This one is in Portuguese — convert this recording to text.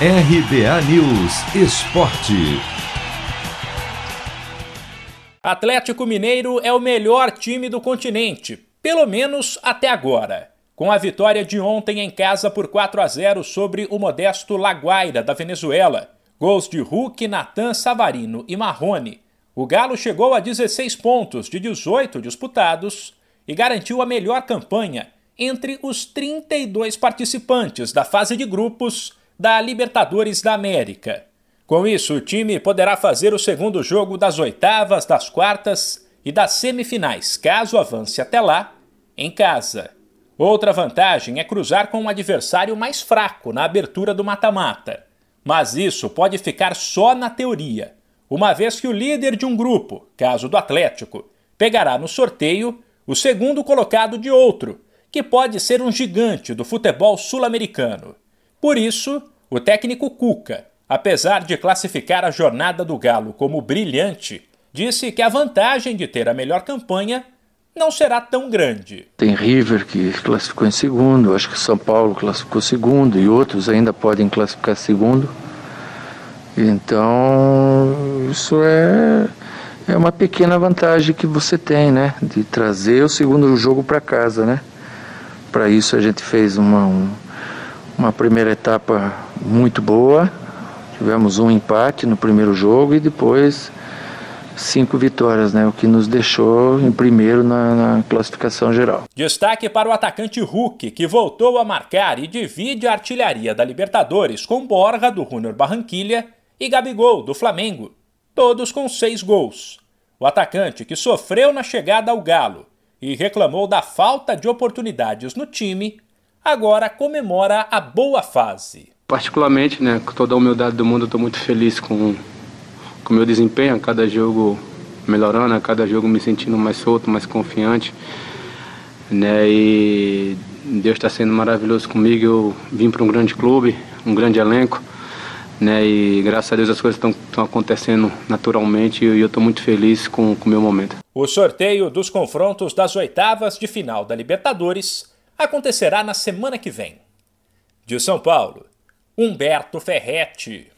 RBA News Esporte. Atlético Mineiro é o melhor time do continente, pelo menos até agora. Com a vitória de ontem em casa por 4 a 0 sobre o modesto Laguaira da Venezuela, gols de Hulk, Natan, Savarino e Marrone, o Galo chegou a 16 pontos de 18 disputados e garantiu a melhor campanha entre os 32 participantes da fase de grupos da Libertadores da América. Com isso, o time poderá fazer o segundo jogo das oitavas, das quartas e das semifinais, caso avance até lá, em casa. Outra vantagem é cruzar com um adversário mais fraco na abertura do mata-mata. Mas isso pode ficar só na teoria, uma vez que o líder de um grupo, caso do Atlético, pegará no sorteio o segundo colocado de outro, que pode ser um gigante do futebol sul-americano. Por isso, o técnico Cuca, apesar de classificar a jornada do Galo como brilhante, disse que a vantagem de ter a melhor campanha não será tão grande. Tem River que classificou em segundo, acho que São Paulo classificou segundo e outros ainda podem classificar segundo. Então, isso é, é uma pequena vantagem que você tem, né? De trazer o segundo jogo para casa, né? Para isso a gente fez uma, um, uma primeira etapa muito boa. Tivemos um empate no primeiro jogo e depois cinco vitórias, né? O que nos deixou em primeiro na, na, classificação geral. Destaque para o atacante Hulk, que voltou a marcar e divide a artilharia da Libertadores com Borja do Junior Barranquilha e Gabigol do Flamengo, todos com seis gols. O atacante que sofreu na chegada ao Galo e reclamou da falta de oportunidades no time agora comemora a boa fase. Particularmente, né, com toda a humildade do mundo, estou muito feliz com o meu desempenho, a cada jogo melhorando, a cada jogo me sentindo mais solto, mais confiante. Né, e Deus está sendo maravilhoso comigo. Eu vim para um grande clube, um grande elenco. Né, e graças a Deus as coisas estão acontecendo naturalmente e eu estou muito feliz com o meu momento. O sorteio dos confrontos das oitavas de final da Libertadores acontecerá na semana que vem. De São Paulo, Humberto Ferretti.